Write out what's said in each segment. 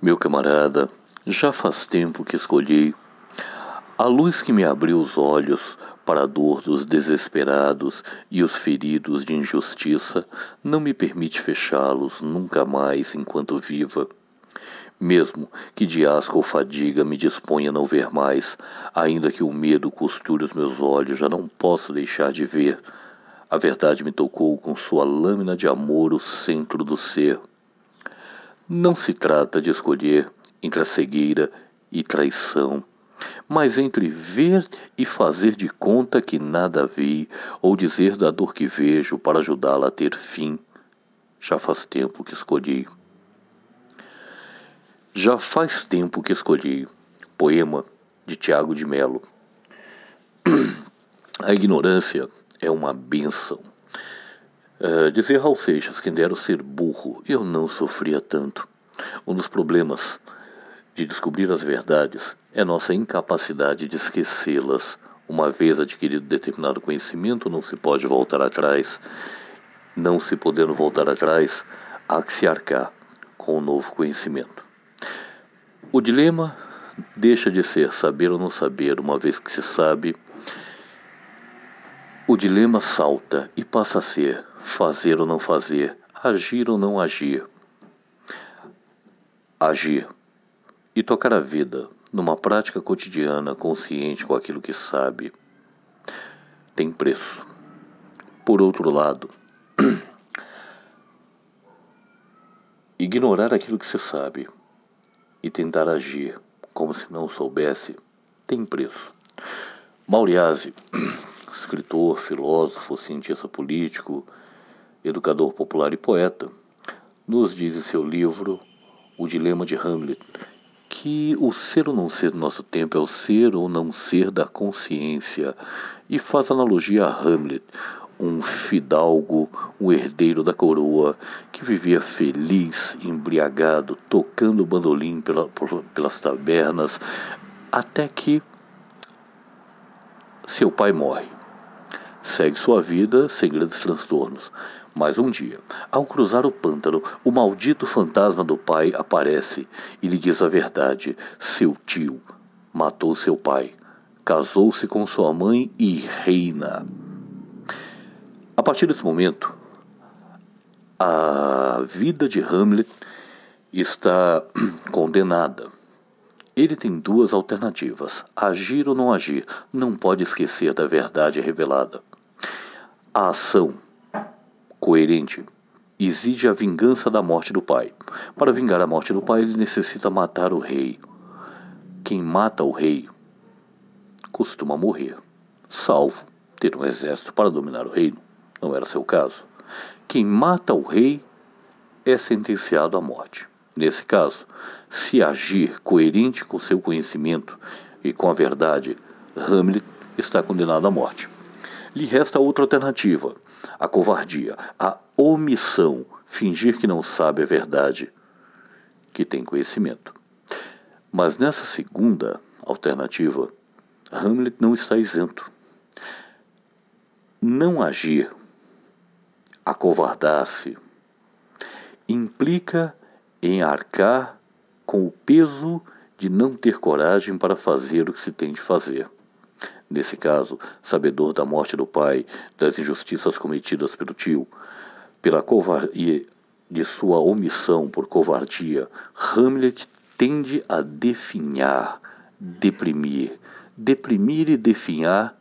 Meu camarada, já faz tempo que escolhi a luz que me abriu os olhos para a dor dos desesperados e os feridos de injustiça não me permite fechá-los nunca mais enquanto viva. Mesmo que de asco ou fadiga me disponha a não ver mais, ainda que o medo costure os meus olhos, já não posso deixar de ver. A verdade me tocou com sua lâmina de amor o centro do ser. Não se trata de escolher entre a cegueira e traição, mas entre ver e fazer de conta que nada vi, ou dizer da dor que vejo para ajudá-la a ter fim. Já faz tempo que escolhi. Já faz tempo que escolhi. Poema de Tiago de Melo. A ignorância é uma benção. Uh, dizia Raul Seixas, quem dera ser burro, eu não sofria tanto. Um dos problemas de descobrir as verdades é nossa incapacidade de esquecê-las. Uma vez adquirido determinado conhecimento, não se pode voltar atrás. Não se podendo voltar atrás, há que se arcar com o novo conhecimento. O dilema deixa de ser saber ou não saber, uma vez que se sabe. O dilema salta e passa a ser fazer ou não fazer, agir ou não agir. Agir e tocar a vida numa prática cotidiana consciente com aquilo que sabe tem preço. Por outro lado, ignorar aquilo que se sabe e tentar agir como se não soubesse tem preço. Mauriase, escritor, filósofo, cientista político, educador popular e poeta, nos diz em seu livro O Dilema de Hamlet que o ser ou não ser do nosso tempo é o ser ou não ser da consciência e faz analogia a Hamlet, um fidalgo, um herdeiro da coroa, que vivia feliz, embriagado, tocando o bandolim pela, pelas tabernas, até que seu pai morre. Segue sua vida sem grandes transtornos. Mas um dia, ao cruzar o pântano, o maldito fantasma do pai aparece e lhe diz a verdade: seu tio matou seu pai, casou-se com sua mãe e reina. A partir desse momento, a vida de Hamlet está condenada. Ele tem duas alternativas: agir ou não agir. Não pode esquecer da verdade revelada. A ação coerente exige a vingança da morte do pai. Para vingar a morte do pai, ele necessita matar o rei. Quem mata o rei costuma morrer, salvo ter um exército para dominar o reino não era seu caso. Quem mata o rei é sentenciado à morte. Nesse caso, se agir coerente com seu conhecimento e com a verdade, Hamlet está condenado à morte. Lhe resta outra alternativa: a covardia, a omissão, fingir que não sabe a verdade, que tem conhecimento. Mas nessa segunda alternativa, Hamlet não está isento. Não agir acovardar-se implica em arcar com o peso de não ter coragem para fazer o que se tem de fazer. Nesse caso, sabedor da morte do pai, das injustiças cometidas pelo tio, pela covardia de sua omissão por covardia, Hamlet tende a definhar, deprimir, deprimir e definhar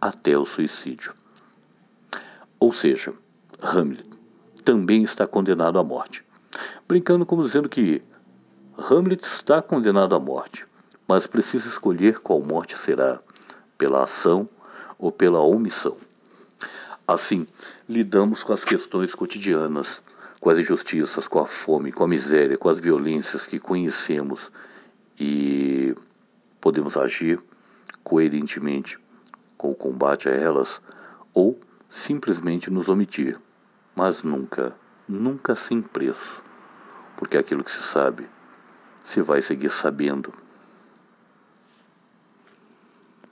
até o suicídio. Ou seja, Hamlet também está condenado à morte. Brincando como dizendo que Hamlet está condenado à morte, mas precisa escolher qual morte será, pela ação ou pela omissão. Assim, lidamos com as questões cotidianas, com as injustiças, com a fome, com a miséria, com as violências que conhecemos e podemos agir coerentemente com o combate a elas ou simplesmente nos omitir mas nunca, nunca sem preço, porque aquilo que se sabe se vai seguir sabendo